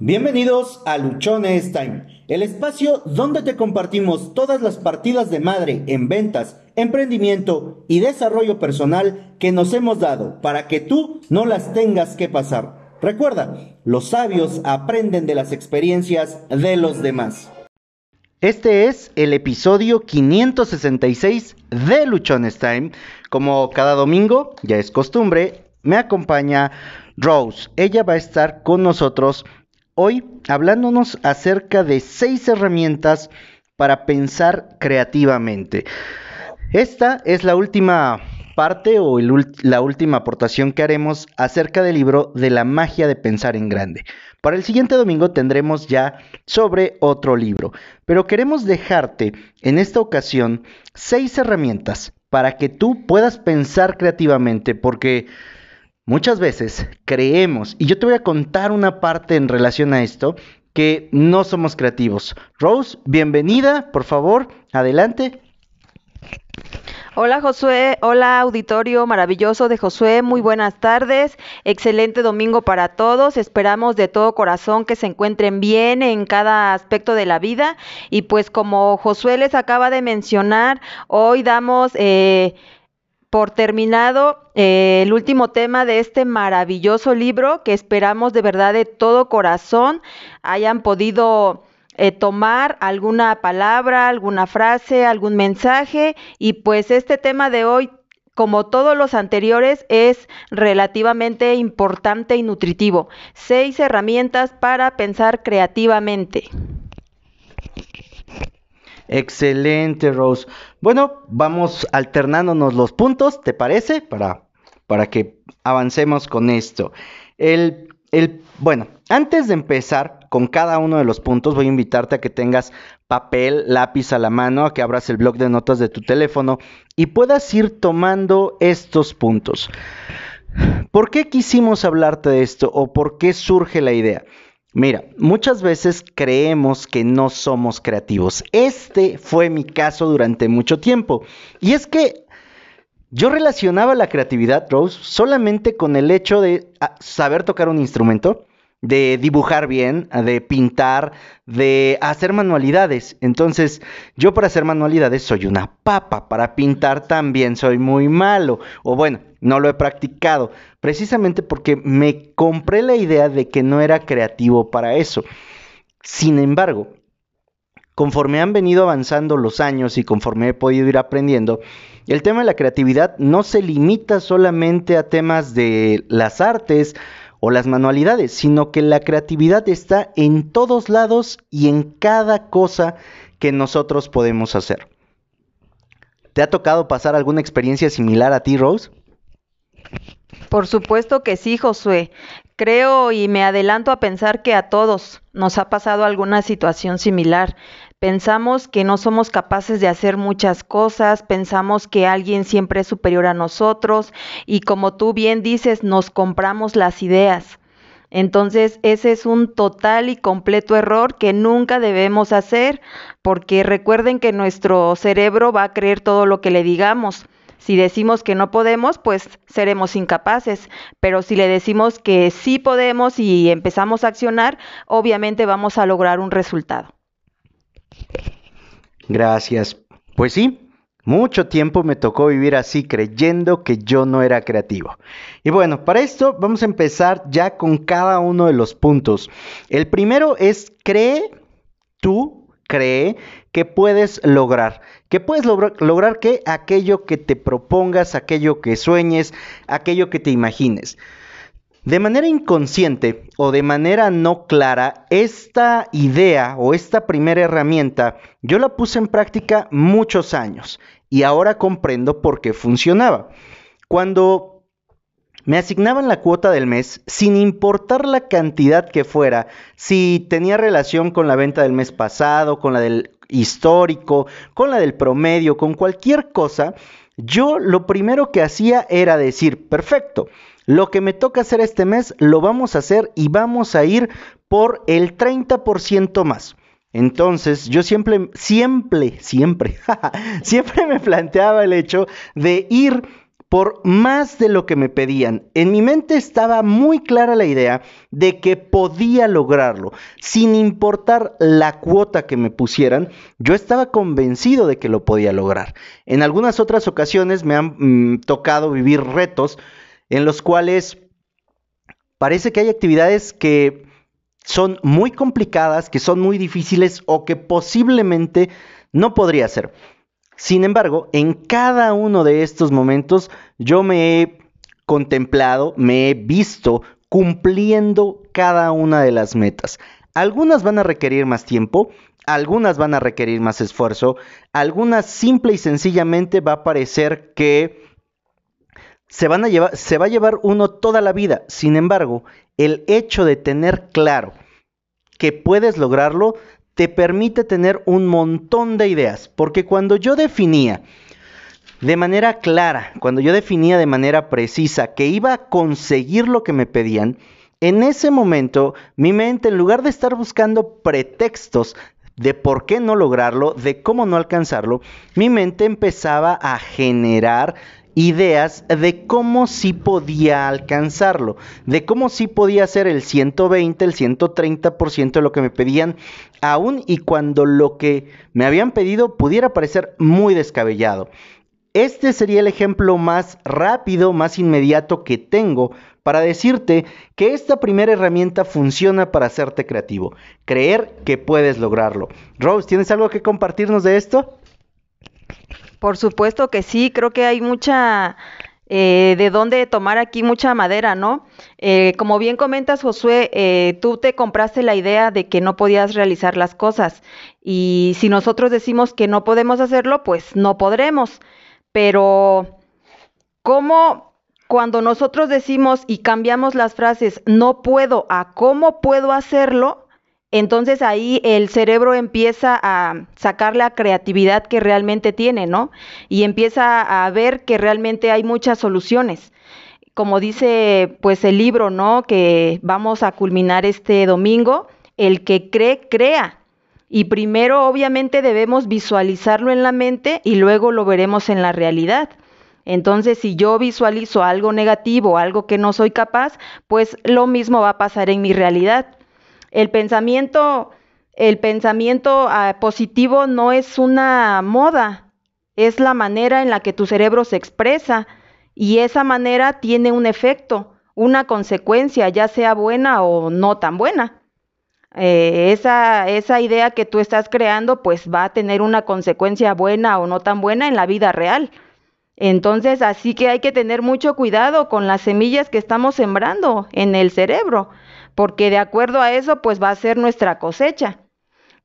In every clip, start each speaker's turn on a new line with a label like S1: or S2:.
S1: Bienvenidos a Luchones Time, el espacio donde te compartimos todas las partidas de madre en ventas, emprendimiento y desarrollo personal que nos hemos dado para que tú no las tengas que pasar. Recuerda, los sabios aprenden de las experiencias de los demás. Este es el episodio 566 de Luchones Time. Como cada domingo, ya es costumbre, me acompaña Rose. Ella va a estar con nosotros hoy hablándonos acerca de seis herramientas para pensar creativamente. Esta es la última parte o la última aportación que haremos acerca del libro de la magia de pensar en grande. Para el siguiente domingo tendremos ya sobre otro libro, pero queremos dejarte en esta ocasión seis herramientas para que tú puedas pensar creativamente, porque Muchas veces creemos, y yo te voy a contar una parte en relación a esto, que no somos creativos. Rose, bienvenida, por favor, adelante.
S2: Hola Josué, hola auditorio maravilloso de Josué, muy buenas tardes, excelente domingo para todos, esperamos de todo corazón que se encuentren bien en cada aspecto de la vida. Y pues como Josué les acaba de mencionar, hoy damos... Eh, por terminado eh, el último tema de este maravilloso libro que esperamos de verdad de todo corazón hayan podido eh, tomar alguna palabra, alguna frase, algún mensaje y pues este tema de hoy como todos los anteriores, es relativamente importante y nutritivo. Seis herramientas para pensar creativamente.
S1: Excelente, Rose. Bueno, vamos alternándonos los puntos, ¿te parece? Para, para que avancemos con esto. El, el, bueno, antes de empezar con cada uno de los puntos, voy a invitarte a que tengas papel, lápiz a la mano, a que abras el blog de notas de tu teléfono y puedas ir tomando estos puntos. ¿Por qué quisimos hablarte de esto o por qué surge la idea? Mira, muchas veces creemos que no somos creativos. Este fue mi caso durante mucho tiempo. Y es que yo relacionaba la creatividad, Rose, solamente con el hecho de ah, saber tocar un instrumento, de dibujar bien, de pintar, de hacer manualidades. Entonces, yo para hacer manualidades soy una papa, para pintar también soy muy malo. O bueno, no lo he practicado, precisamente porque me compré la idea de que no era creativo para eso. Sin embargo, conforme han venido avanzando los años y conforme he podido ir aprendiendo, el tema de la creatividad no se limita solamente a temas de las artes o las manualidades, sino que la creatividad está en todos lados y en cada cosa que nosotros podemos hacer. ¿Te ha tocado pasar alguna experiencia similar a ti, Rose?
S2: Por supuesto que sí, Josué. Creo y me adelanto a pensar que a todos nos ha pasado alguna situación similar. Pensamos que no somos capaces de hacer muchas cosas, pensamos que alguien siempre es superior a nosotros y como tú bien dices, nos compramos las ideas. Entonces, ese es un total y completo error que nunca debemos hacer, porque recuerden que nuestro cerebro va a creer todo lo que le digamos. Si decimos que no podemos, pues seremos incapaces, pero si le decimos que sí podemos y empezamos a accionar, obviamente vamos a lograr un resultado.
S1: Gracias. Pues sí, mucho tiempo me tocó vivir así creyendo que yo no era creativo. Y bueno, para esto vamos a empezar ya con cada uno de los puntos. El primero es cree, tú cree que puedes lograr. Que puedes lograr que aquello que te propongas, aquello que sueñes, aquello que te imagines. De manera inconsciente o de manera no clara, esta idea o esta primera herramienta yo la puse en práctica muchos años y ahora comprendo por qué funcionaba. Cuando me asignaban la cuota del mes, sin importar la cantidad que fuera, si tenía relación con la venta del mes pasado, con la del histórico, con la del promedio, con cualquier cosa, yo lo primero que hacía era decir, perfecto, lo que me toca hacer este mes lo vamos a hacer y vamos a ir por el 30% más. Entonces yo siempre, siempre, siempre, siempre me planteaba el hecho de ir por más de lo que me pedían. En mi mente estaba muy clara la idea de que podía lograrlo. Sin importar la cuota que me pusieran, yo estaba convencido de que lo podía lograr. En algunas otras ocasiones me han mm, tocado vivir retos en los cuales parece que hay actividades que son muy complicadas, que son muy difíciles o que posiblemente no podría hacer. Sin embargo, en cada uno de estos momentos yo me he contemplado, me he visto cumpliendo cada una de las metas. Algunas van a requerir más tiempo, algunas van a requerir más esfuerzo, algunas simple y sencillamente va a parecer que se, van se va a llevar uno toda la vida. Sin embargo, el hecho de tener claro que puedes lograrlo te permite tener un montón de ideas, porque cuando yo definía de manera clara, cuando yo definía de manera precisa que iba a conseguir lo que me pedían, en ese momento mi mente, en lugar de estar buscando pretextos de por qué no lograrlo, de cómo no alcanzarlo, mi mente empezaba a generar ideas de cómo sí podía alcanzarlo, de cómo sí podía ser el 120, el 130% de lo que me pedían, aún y cuando lo que me habían pedido pudiera parecer muy descabellado. Este sería el ejemplo más rápido, más inmediato que tengo para decirte que esta primera herramienta funciona para hacerte creativo, creer que puedes lograrlo. Rose, ¿tienes algo que compartirnos de esto?
S2: Por supuesto que sí, creo que hay mucha eh, de dónde tomar aquí mucha madera, ¿no? Eh, como bien comentas, Josué, eh, tú te compraste la idea de que no podías realizar las cosas y si nosotros decimos que no podemos hacerlo, pues no podremos. Pero, ¿cómo cuando nosotros decimos y cambiamos las frases no puedo a cómo puedo hacerlo? Entonces ahí el cerebro empieza a sacar la creatividad que realmente tiene, ¿no? Y empieza a ver que realmente hay muchas soluciones. Como dice pues el libro, ¿no? Que vamos a culminar este domingo, el que cree, crea. Y primero obviamente debemos visualizarlo en la mente y luego lo veremos en la realidad. Entonces, si yo visualizo algo negativo, algo que no soy capaz, pues lo mismo va a pasar en mi realidad. El pensamiento, el pensamiento ah, positivo no es una moda, es la manera en la que tu cerebro se expresa y esa manera tiene un efecto, una consecuencia, ya sea buena o no tan buena. Eh, esa, esa idea que tú estás creando pues va a tener una consecuencia buena o no tan buena en la vida real. Entonces, así que hay que tener mucho cuidado con las semillas que estamos sembrando en el cerebro porque de acuerdo a eso pues va a ser nuestra cosecha.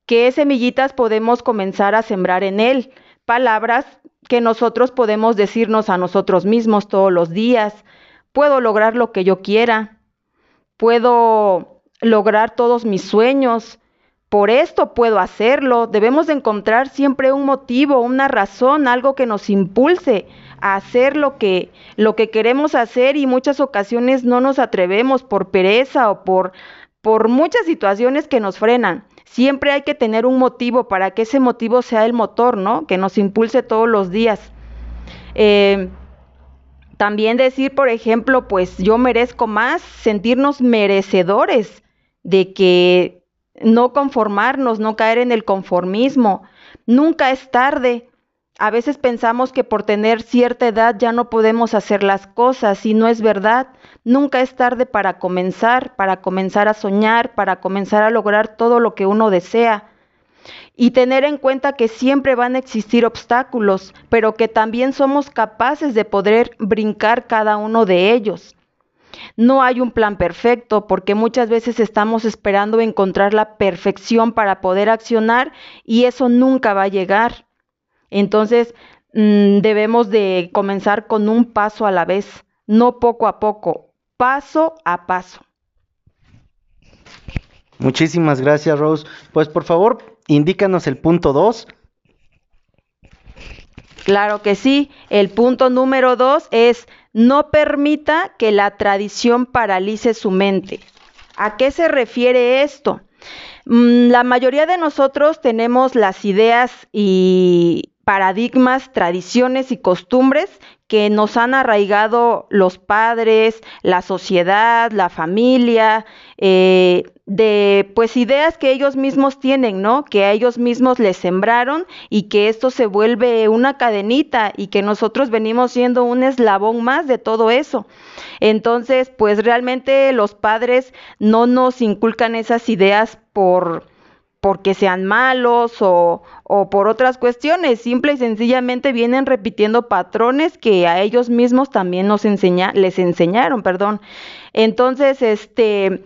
S2: ¿Qué semillitas podemos comenzar a sembrar en él? Palabras que nosotros podemos decirnos a nosotros mismos todos los días. Puedo lograr lo que yo quiera. Puedo lograr todos mis sueños. Por esto puedo hacerlo. Debemos de encontrar siempre un motivo, una razón, algo que nos impulse hacer lo que, lo que queremos hacer y muchas ocasiones no nos atrevemos por pereza o por, por muchas situaciones que nos frenan. Siempre hay que tener un motivo para que ese motivo sea el motor, ¿no? Que nos impulse todos los días. Eh, también decir, por ejemplo, pues yo merezco más, sentirnos merecedores de que no conformarnos, no caer en el conformismo. Nunca es tarde. A veces pensamos que por tener cierta edad ya no podemos hacer las cosas y no es verdad. Nunca es tarde para comenzar, para comenzar a soñar, para comenzar a lograr todo lo que uno desea. Y tener en cuenta que siempre van a existir obstáculos, pero que también somos capaces de poder brincar cada uno de ellos. No hay un plan perfecto porque muchas veces estamos esperando encontrar la perfección para poder accionar y eso nunca va a llegar. Entonces, mm, debemos de comenzar con un paso a la vez, no poco a poco, paso a paso.
S1: Muchísimas gracias, Rose. Pues por favor, indícanos el punto 2.
S2: Claro que sí. El punto número 2 es no permita que la tradición paralice su mente. ¿A qué se refiere esto? Mm, la mayoría de nosotros tenemos las ideas y paradigmas, tradiciones y costumbres que nos han arraigado los padres, la sociedad, la familia, eh, de pues ideas que ellos mismos tienen, ¿no? Que a ellos mismos les sembraron y que esto se vuelve una cadenita y que nosotros venimos siendo un eslabón más de todo eso. Entonces, pues realmente los padres no nos inculcan esas ideas por porque sean malos o, o, por otras cuestiones, simple y sencillamente vienen repitiendo patrones que a ellos mismos también nos les enseñaron, perdón. Entonces, este,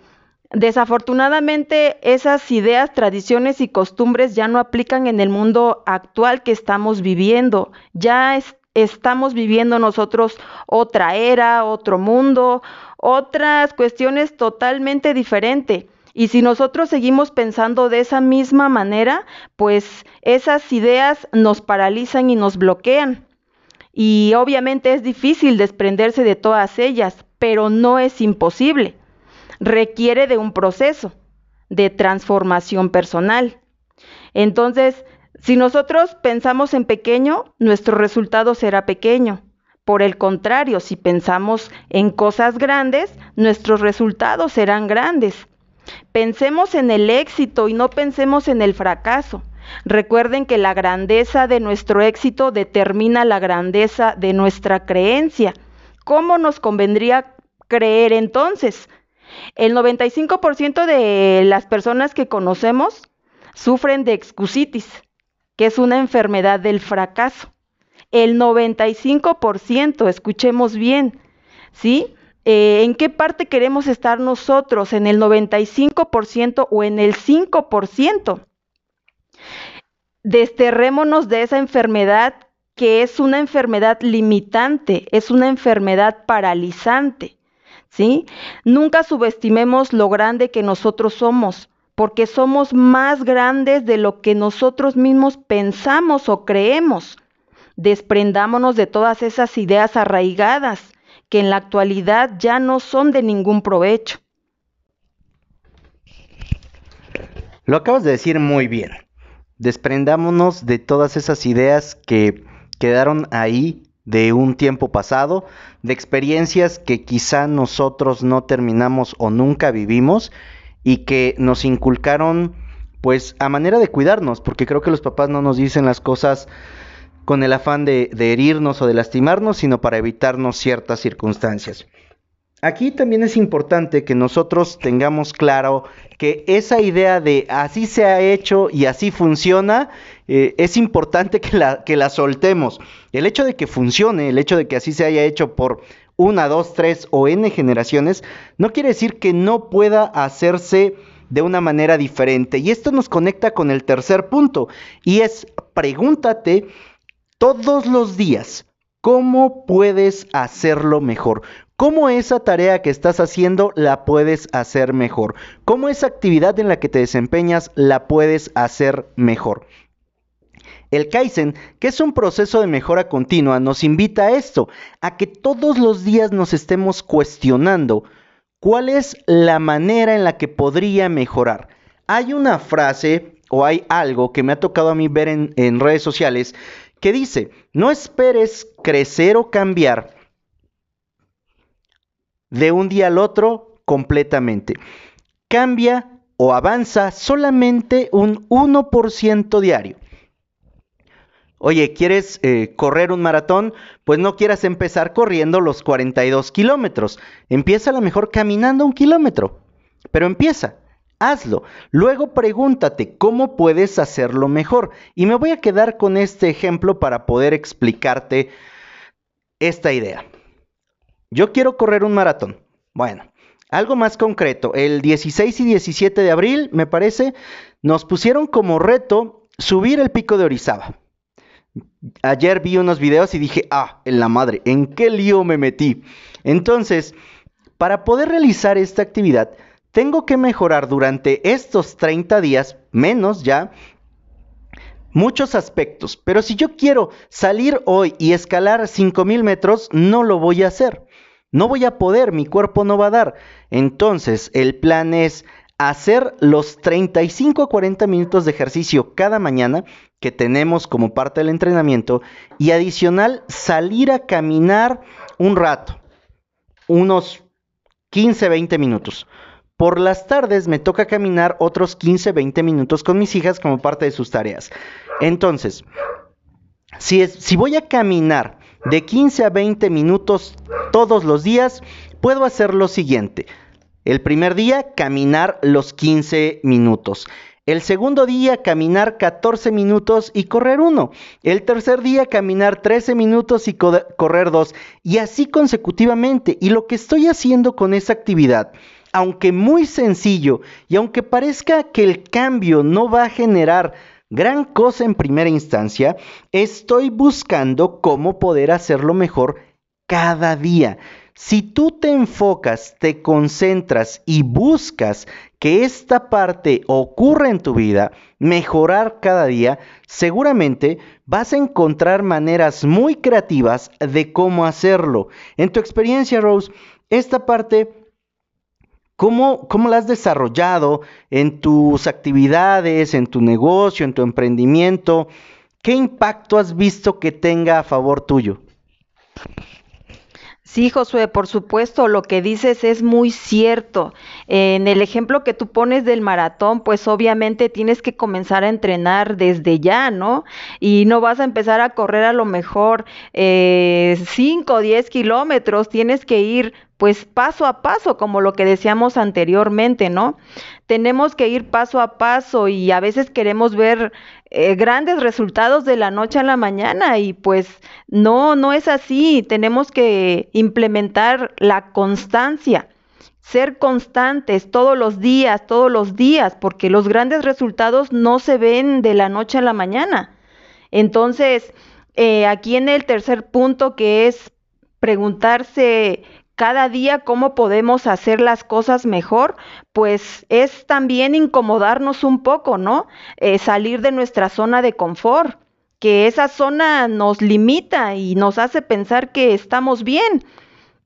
S2: Desafortunadamente, esas ideas, tradiciones y costumbres ya no aplican en el mundo actual que estamos viviendo. Ya estamos viviendo nosotros otra era, otro mundo, otras cuestiones totalmente diferentes. Y si nosotros seguimos pensando de esa misma manera, pues esas ideas nos paralizan y nos bloquean. Y obviamente es difícil desprenderse de todas ellas, pero no es imposible requiere de un proceso de transformación personal. Entonces, si nosotros pensamos en pequeño, nuestro resultado será pequeño. Por el contrario, si pensamos en cosas grandes, nuestros resultados serán grandes. Pensemos en el éxito y no pensemos en el fracaso. Recuerden que la grandeza de nuestro éxito determina la grandeza de nuestra creencia. ¿Cómo nos convendría creer entonces? El 95% de las personas que conocemos sufren de excusitis, que es una enfermedad del fracaso. El 95%, escuchemos bien, ¿sí? Eh, ¿En qué parte queremos estar nosotros? ¿En el 95% o en el 5%? Desterrémonos de esa enfermedad que es una enfermedad limitante, es una enfermedad paralizante. ¿sí? Nunca subestimemos lo grande que nosotros somos, porque somos más grandes de lo que nosotros mismos pensamos o creemos. Desprendámonos de todas esas ideas arraigadas que en la actualidad ya no son de ningún provecho.
S1: Lo acabas de decir muy bien. Desprendámonos de todas esas ideas que quedaron ahí de un tiempo pasado, de experiencias que quizá nosotros no terminamos o nunca vivimos y que nos inculcaron pues a manera de cuidarnos, porque creo que los papás no nos dicen las cosas con el afán de, herirnos o de lastimarnos, sino para evitarnos ciertas circunstancias. Aquí también es importante que nosotros tengamos claro que esa idea de así se ha hecho y así funciona, eh, es importante que la, que la soltemos. El hecho de que funcione, el hecho de que así se haya hecho por una, dos, tres o n generaciones, no quiere decir que no pueda hacerse de una manera diferente. Y esto nos conecta con el tercer punto, y es pregúntate todos los días, ¿cómo puedes hacerlo mejor? ¿Cómo esa tarea que estás haciendo la puedes hacer mejor? ¿Cómo esa actividad en la que te desempeñas la puedes hacer mejor? El Kaizen, que es un proceso de mejora continua, nos invita a esto, a que todos los días nos estemos cuestionando cuál es la manera en la que podría mejorar. Hay una frase o hay algo que me ha tocado a mí ver en, en redes sociales que dice, no esperes crecer o cambiar de un día al otro completamente. Cambia o avanza solamente un 1% diario. Oye, ¿quieres eh, correr un maratón? Pues no quieras empezar corriendo los 42 kilómetros. Empieza a lo mejor caminando un kilómetro. Pero empieza, hazlo. Luego pregúntate cómo puedes hacerlo mejor. Y me voy a quedar con este ejemplo para poder explicarte esta idea. Yo quiero correr un maratón. Bueno, algo más concreto. El 16 y 17 de abril, me parece, nos pusieron como reto subir el pico de Orizaba. Ayer vi unos videos y dije, ah, en la madre, ¿en qué lío me metí? Entonces, para poder realizar esta actividad, tengo que mejorar durante estos 30 días, menos ya, muchos aspectos. Pero si yo quiero salir hoy y escalar 5000 metros, no lo voy a hacer. No voy a poder, mi cuerpo no va a dar. Entonces, el plan es hacer los 35 a 40 minutos de ejercicio cada mañana que tenemos como parte del entrenamiento y adicional salir a caminar un rato, unos 15, 20 minutos. Por las tardes me toca caminar otros 15, 20 minutos con mis hijas como parte de sus tareas. Entonces, si, voy a caminar de 15 a 20 minutos todos los días, puedo hacer lo siguiente. El primer día, caminar los 15 minutos. El segundo día, caminar 14 minutos y correr uno. El tercer día, caminar 13 minutos y correr dos. Y así consecutivamente. Y lo que estoy haciendo con esa actividad, aunque muy sencillo y aunque parezca que el cambio no va a generar gran cosa en primera instancia, estoy buscando cómo poder hacerlo mejor cada día. Si tú te enfocas, te concentras y buscas que esta parte ocurra en tu vida, mejorar cada día, seguramente vas a encontrar maneras muy creativas de cómo hacerlo. En tu experiencia, Rose, esta parte ¿Cómo, ¿Cómo, la has desarrollado en tus actividades, en tu negocio, en tu emprendimiento? ¿Qué impacto has visto que tenga a favor tuyo?
S2: Sí, Josué, por supuesto, lo que dices es muy cierto. En el ejemplo que tú pones del maratón, pues obviamente tienes que comenzar a entrenar desde ya, ¿no? Y no vas a empezar a correr a lo mejor 5 eh, o 10 kilómetros, tienes que ir pues paso a paso, como lo que decíamos anteriormente, ¿no? Tenemos que ir paso a paso y a veces queremos ver eh, grandes resultados de la noche a la mañana y pues no, no es así. Tenemos que implementar la constancia, ser constantes todos los días, todos los días, porque los grandes resultados no se ven de la noche a la mañana. Entonces, eh, aquí en el tercer punto que es preguntarse cada día cómo podemos hacer las cosas mejor, pues es también incomodarnos un poco, ¿no? Eh, salir de nuestra zona de confort, que esa zona nos limita y nos hace pensar que estamos bien,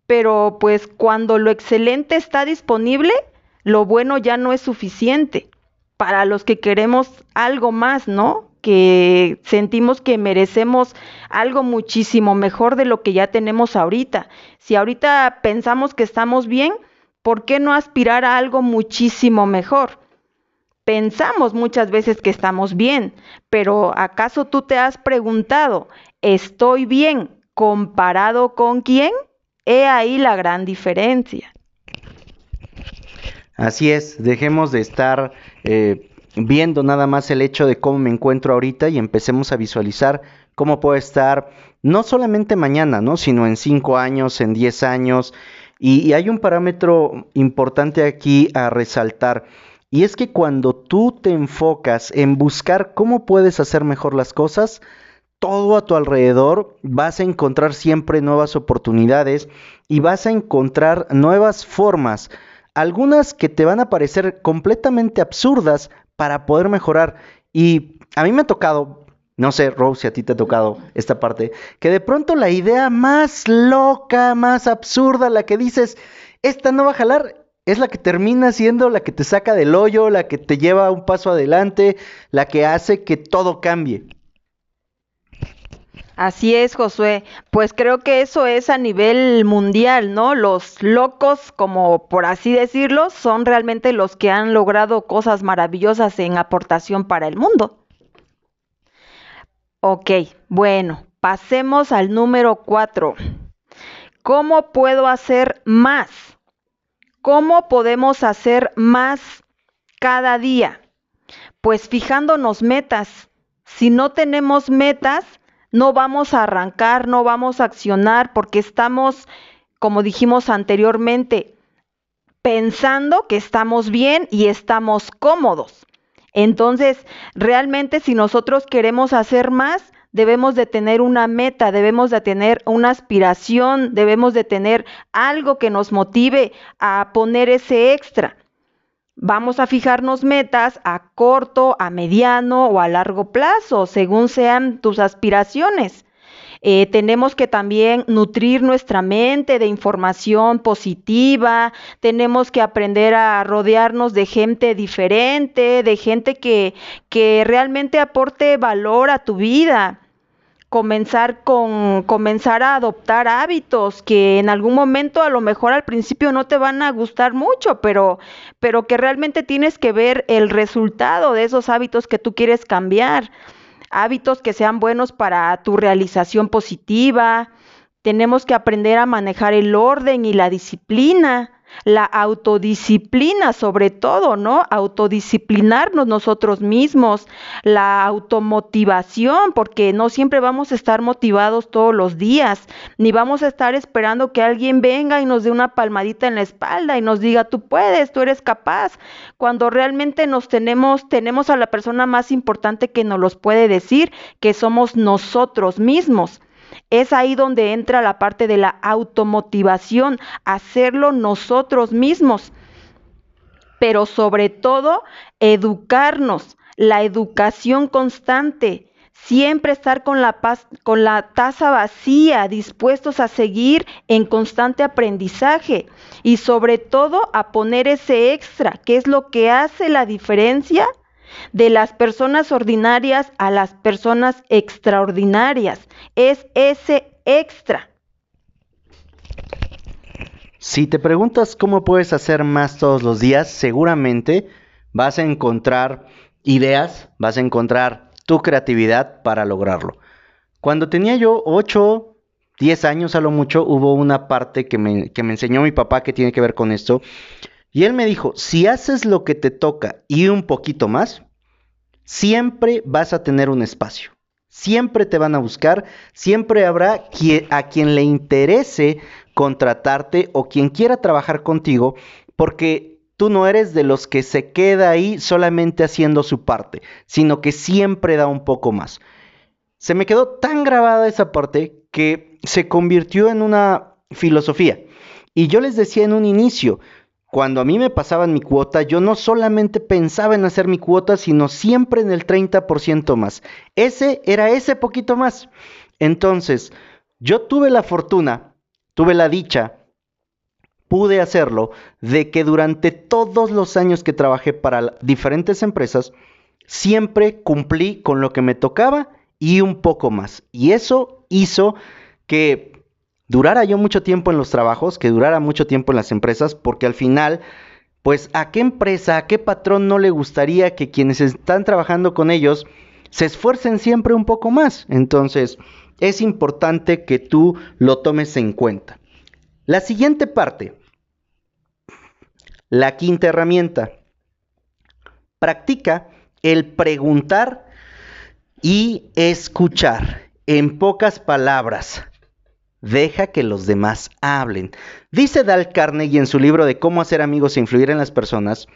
S2: pero pues cuando lo excelente está disponible, lo bueno ya no es suficiente para los que queremos algo más, ¿no? Que sentimos que merecemos algo muchísimo mejor de lo que ya tenemos ahorita. Si ahorita pensamos que estamos bien, ¿por qué no aspirar a algo muchísimo mejor? Pensamos muchas veces que estamos bien, pero ¿acaso tú te has preguntado, ¿estoy bien comparado con quién? He ahí la gran diferencia.
S1: Así es, dejemos de estar eh, viendo nada más el hecho de cómo me encuentro ahorita y empecemos a visualizar cómo puedo estar no solamente mañana, ¿no? sino en cinco años, en diez años. Y, hay un parámetro importante aquí a resaltar. Y es que cuando tú te enfocas en buscar cómo puedes hacer mejor las cosas, todo a tu alrededor vas a encontrar siempre nuevas oportunidades y vas a encontrar nuevas formas, algunas que te van a parecer completamente absurdas, para poder mejorar. Y a mí me ha tocado, no sé, Rose, si a ti te ha tocado esta parte, que de pronto la idea más loca, más absurda, la que dices, esta no va a jalar, es la que termina siendo la que te saca del hoyo, la que te lleva un paso adelante, la que hace que todo cambie.
S2: Así es, Josué. Pues creo que eso es a nivel mundial, ¿no? Los locos, como por así decirlo, son realmente los que han logrado cosas maravillosas en aportación para el mundo. Ok, bueno, pasemos al número cuatro. ¿Cómo puedo hacer más? ¿Cómo podemos hacer más cada día? Pues fijándonos metas. Si no tenemos metas, no vamos a arrancar, no vamos a accionar porque estamos, como dijimos anteriormente, pensando que estamos bien y estamos cómodos. Entonces, realmente si nosotros queremos hacer más, debemos de tener una meta, debemos de tener una aspiración, debemos de tener algo que nos motive a poner ese extra. Vamos a fijarnos metas a corto, a mediano o a largo plazo, según sean tus aspiraciones. Eh, tenemos que también nutrir nuestra mente de información positiva, tenemos que aprender a rodearnos de gente diferente, de gente que, que realmente aporte valor a tu vida comenzar con comenzar a adoptar hábitos que en algún momento a lo mejor al principio no te van a gustar mucho, pero pero que realmente tienes que ver el resultado de esos hábitos que tú quieres cambiar. Hábitos que sean buenos para tu realización positiva. Tenemos que aprender a manejar el orden y la disciplina la autodisciplina sobre todo, ¿no? Autodisciplinarnos nosotros mismos, la automotivación, porque no siempre vamos a estar motivados todos los días, ni vamos a estar esperando que alguien venga y nos dé una palmadita en la espalda y nos diga, tú puedes, tú eres capaz, cuando realmente nos tenemos, tenemos a la persona más importante que nos los puede decir, que somos nosotros mismos. Es ahí donde entra la parte de la automotivación, hacerlo nosotros mismos. Pero sobre todo, educarnos, la educación constante, siempre estar con la, con la taza vacía, dispuestos a seguir en constante aprendizaje y sobre todo a poner ese extra, que es lo que hace la diferencia de las personas ordinarias a las personas extraordinarias. Es ese extra.
S1: Si te preguntas cómo puedes hacer más todos los días, seguramente vas a encontrar ideas, vas a encontrar tu creatividad para lograrlo. Cuando tenía yo 8, 10 años a lo mucho, hubo una parte que me, que me enseñó mi papá que tiene que ver con esto. Y él me dijo, si haces lo que te toca y un poquito más, siempre vas a tener un espacio. Siempre te van a buscar, siempre habrá a quien le interese contratarte o quien quiera trabajar contigo, porque tú no eres de los que se queda ahí solamente haciendo su parte, sino que siempre da un poco más. Se me quedó tan grabada esa parte que se convirtió en una filosofía. Y yo les decía en un inicio, cuando a mí me pasaban mi cuota, yo no solamente pensaba en hacer mi cuota, sino siempre en el 30% más. Ese era ese poquito más. Entonces, yo tuve la fortuna, tuve la dicha, pude hacerlo, de que durante todos los años que trabajé para diferentes empresas, siempre cumplí con lo que me tocaba y un poco más. Y eso hizo que durara yo mucho tiempo en los trabajos, que durara mucho tiempo en las empresas, porque al final, pues a qué empresa, a qué patrón no le gustaría que quienes están trabajando con ellos se esfuercen siempre un poco más. Entonces, es importante que tú lo tomes en cuenta. La siguiente parte, la quinta herramienta, practica el preguntar y escuchar. En pocas palabras, Deja que los demás hablen. Dice Dal Carnegie en su libro de cómo hacer amigos e influir en las personas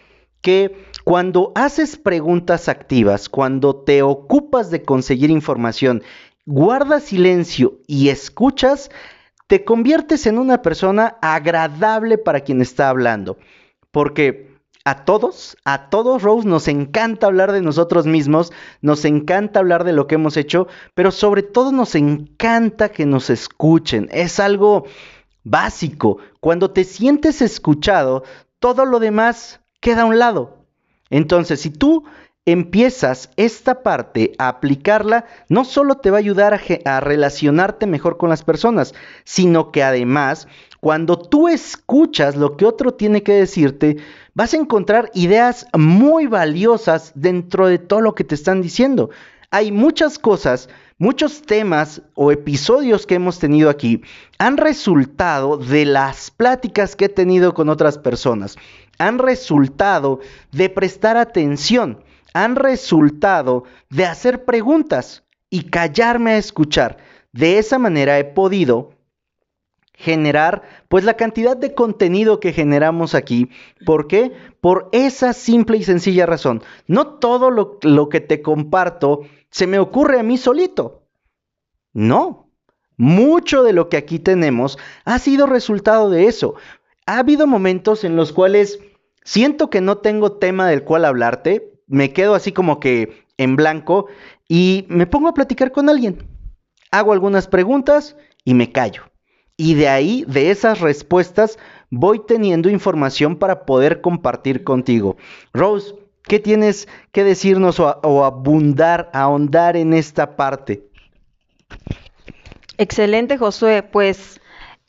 S1: que cuando haces preguntas activas, cuando te ocupas de conseguir información, guardas silencio y escuchas, te conviertes en una persona agradable para quien está hablando. Porque a todos, a todos, Rose, nos encanta hablar de nosotros mismos, nos encanta hablar de lo que hemos hecho, pero sobre todo nos encanta que nos escuchen. Es algo básico. Cuando te sientes escuchado, todo lo demás queda a un lado. Entonces, si tú empiezas esta parte a aplicarla, no solo te va a ayudar a, a, relacionarte mejor con las personas, sino que además, cuando tú escuchas lo que otro tiene que decirte, vas a encontrar ideas muy valiosas dentro de todo lo que te están diciendo. Hay muchas cosas, muchos temas o episodios que hemos tenido aquí han resultado de las pláticas que he tenido con otras personas. Han resultado de prestar atención. Han resultado de hacer preguntas y callarme a escuchar. De esa manera he podido generar pues la cantidad de contenido que generamos aquí. ¿Por qué? Por esa simple y sencilla razón. No todo lo, lo que te comparto se me ocurre a mí solito. No. Mucho de lo que aquí tenemos ha sido resultado de eso. Ha habido momentos en los cuales siento que no tengo tema del cual hablarte, me quedo así como que en blanco y me pongo a platicar con alguien hago algunas preguntas y me callo. Y de ahí, de esas respuestas, voy teniendo información para poder compartir contigo. Rose, ¿qué tienes que decirnos o, abundar, ahondar en esta parte?
S2: Excelente, Josué. Pues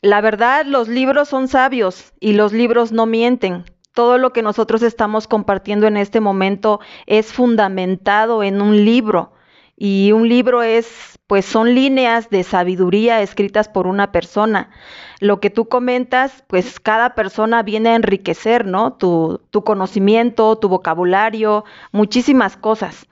S2: la verdad, los libros son sabios y los libros no mienten. Todo lo que nosotros estamos compartiendo en este momento es fundamentado en un libro. Y un libro es, pues son líneas de sabiduría escritas por una persona. Lo que tú comentas, pues cada persona viene a enriquecer, ¿no? Tu, conocimiento, tu vocabulario, muchísimas cosas.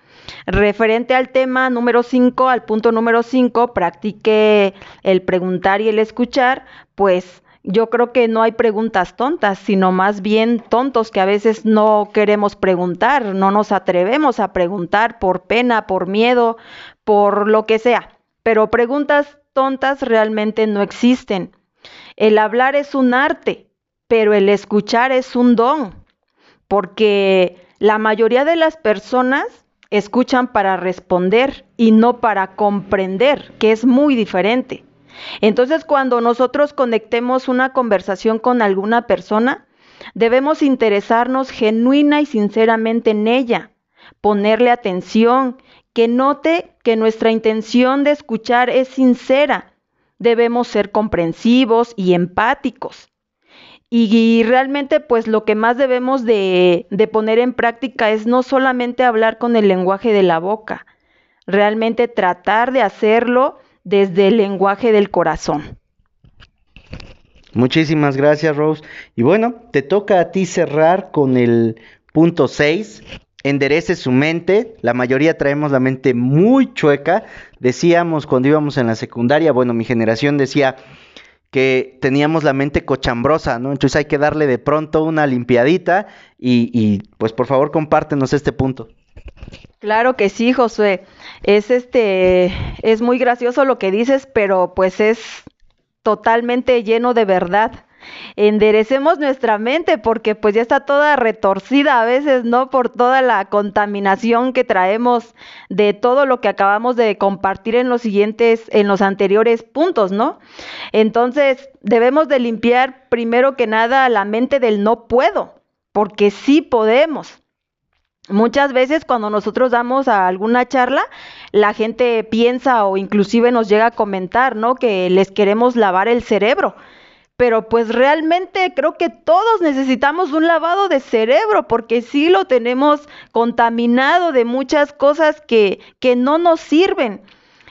S2: Referente al tema número 5, al punto número 5, practique el preguntar y el escuchar, pues yo creo que no hay preguntas tontas, sino más bien tontos que a veces no queremos preguntar, no nos atrevemos a preguntar por pena, por miedo, por lo que sea. Pero preguntas tontas realmente no existen. El hablar es un arte, pero el escuchar es un don, porque la mayoría de las personas escuchan para responder y no para comprender, que es muy diferente. Entonces, cuando nosotros conectemos una conversación con alguna persona, debemos interesarnos genuina y sinceramente en ella, ponerle atención, que note que nuestra intención de escuchar es sincera. Debemos ser comprensivos y empáticos. Y, realmente pues lo que más debemos de, de poner en práctica es no solamente hablar con el lenguaje de la boca, realmente tratar de hacerlo desde el lenguaje del corazón.
S1: Muchísimas gracias, Rose. Y bueno, te toca a ti cerrar con el punto 6. Enderece su mente. La mayoría traemos la mente muy chueca. Decíamos cuando íbamos en la secundaria, bueno, mi generación decía, que teníamos la mente cochambrosa, ¿no? Entonces hay que darle de pronto una limpiadita y, y, pues por favor compártenos este punto.
S2: Claro que sí, Josué. Es este, es muy gracioso lo que dices, pero pues es totalmente lleno de verdad enderecemos nuestra mente porque pues ya está toda retorcida a veces, ¿no? Por toda la contaminación que traemos de todo lo que acabamos de compartir en los siguientes, en los anteriores puntos, ¿no? Entonces, debemos de limpiar primero que nada la mente del no puedo, porque sí podemos. Muchas veces cuando nosotros damos a alguna charla, la gente piensa o inclusive nos llega a comentar, ¿no? Que les queremos lavar el cerebro pero pues realmente creo que todos necesitamos un lavado de cerebro porque sí lo tenemos contaminado de muchas cosas que, que no nos sirven.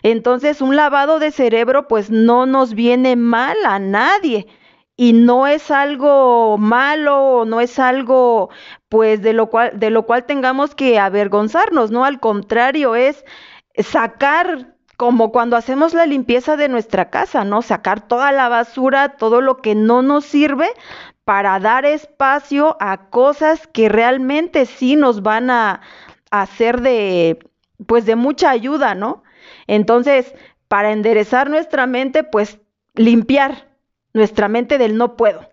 S2: Entonces un lavado de cerebro pues no nos viene mal a nadie y no es algo malo, no es algo pues de lo cual de lo cual tengamos que avergonzarnos, no, al contrario es sacar como cuando hacemos la limpieza de nuestra casa, ¿no? Sacar toda la basura, todo lo que no nos sirve para dar espacio a cosas que realmente sí nos van a, hacer de, pues de mucha ayuda, ¿no? Entonces, para enderezar nuestra mente, pues limpiar nuestra mente del no puedo.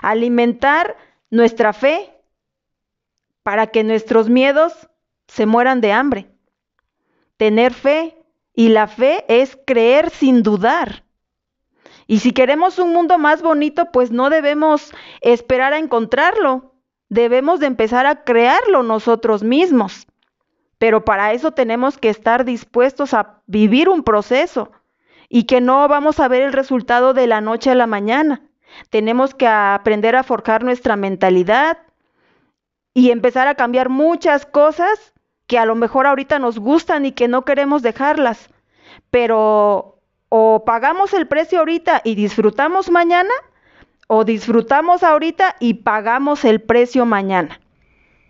S2: Alimentar nuestra fe para que nuestros miedos se mueran de hambre. Tener fe y la fe es creer sin dudar. Y si queremos un mundo más bonito, pues no debemos esperar a encontrarlo. Debemos de empezar a crearlo nosotros mismos. Pero para eso tenemos que estar dispuestos a vivir un proceso y que no vamos a ver el resultado de la noche a la mañana. Tenemos que aprender a forjar nuestra mentalidad y empezar a cambiar muchas cosas que a lo mejor ahorita nos gustan y que no queremos dejarlas, pero o pagamos el precio ahorita y disfrutamos mañana, o disfrutamos ahorita y pagamos el precio mañana.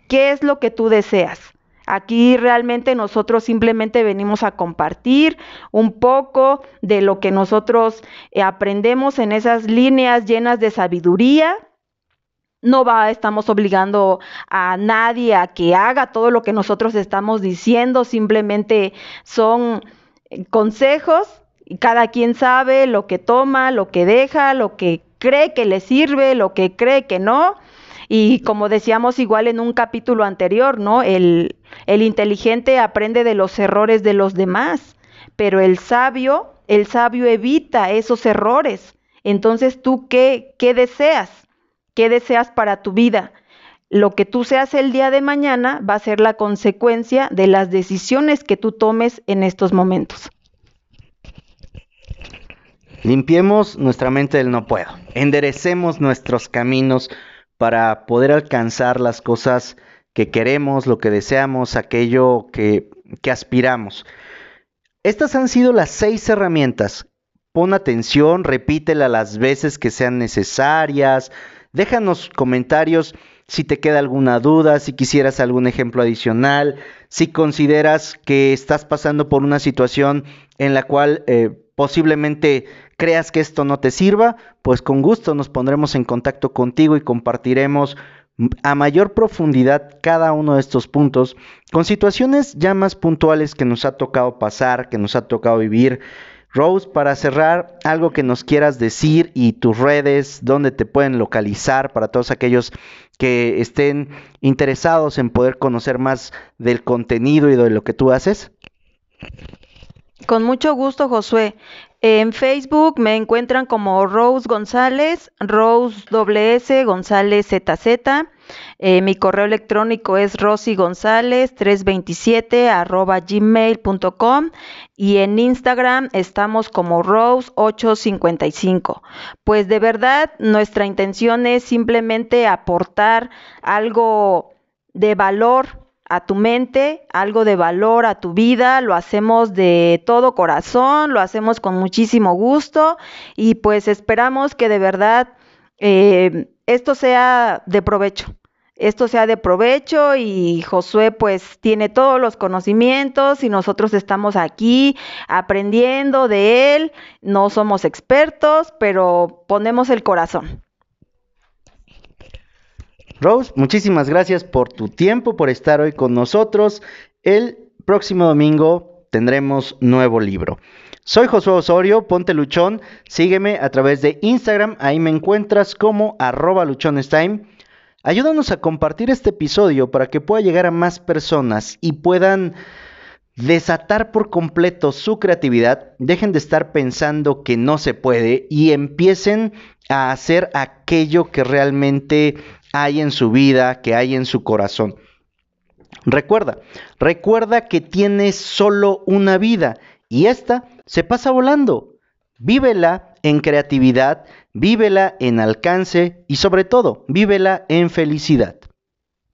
S2: ¿Qué es lo que tú deseas? Aquí realmente nosotros simplemente venimos a compartir un poco de lo que nosotros eh, aprendemos en esas líneas llenas de sabiduría no va, estamos obligando a nadie a que haga todo lo que nosotros estamos diciendo, simplemente son eh, consejos y cada quien sabe lo que toma, lo que deja, lo que cree que le sirve, lo que cree que no. Y como decíamos igual en un capítulo anterior, ¿no? El, el inteligente aprende de los errores de los demás, pero el sabio El sabio evita esos errores. Entonces, ¿tú qué, qué deseas? ¿Qué deseas para tu vida? Lo que tú seas el día de mañana va a ser la consecuencia de las decisiones que tú tomes en estos momentos.
S1: Limpiemos nuestra mente del no puedo. Enderecemos nuestros caminos para poder alcanzar las cosas que queremos, lo que deseamos, aquello que, que aspiramos. Estas han sido las seis herramientas. Pon atención, repítela las veces que sean necesarias. Déjanos comentarios si te queda alguna duda, si quisieras algún ejemplo adicional, si consideras que estás pasando por una situación en la cual eh, posiblemente creas que esto no te sirva, pues con gusto nos pondremos en contacto contigo y compartiremos a mayor profundidad cada uno de estos puntos con situaciones ya más puntuales que nos ha tocado pasar, que nos ha tocado vivir. Rose, para cerrar, algo que nos quieras decir y tus redes, donde te pueden localizar para todos aquellos que estén interesados en poder conocer más del contenido y de lo que tú haces.
S2: Con mucho gusto, Josué. En Facebook me encuentran como Rose González, Rose WS González ZZ. Eh, mi correo electrónico es rosigonzález327 arroba gmail.com y en Instagram estamos como Rose855. Pues de verdad nuestra intención es simplemente aportar algo de valor a tu mente, algo de valor a tu vida, lo hacemos de todo corazón, lo hacemos con muchísimo gusto y pues esperamos que de verdad eh, esto sea de provecho. Esto sea de provecho y Josué pues tiene todos los conocimientos y nosotros estamos aquí aprendiendo de él. No somos expertos, pero ponemos el corazón.
S1: Rose, muchísimas gracias por tu tiempo, por estar hoy con nosotros. El próximo domingo tendremos nuevo libro. Soy Josué Osorio, ponte luchón, sígueme a través de Instagram, ahí me encuentras como arroba luchonestime. Ayúdanos a compartir este episodio para que pueda llegar a más personas y puedan desatar por completo su creatividad, dejen de estar pensando que no se puede y empiecen a hacer aquello que realmente hay en su vida, que hay en su corazón. Recuerda, recuerda que tienes solo una vida y esta se pasa volando. Vívela en creatividad, vívela en alcance y sobre todo, vívela en felicidad.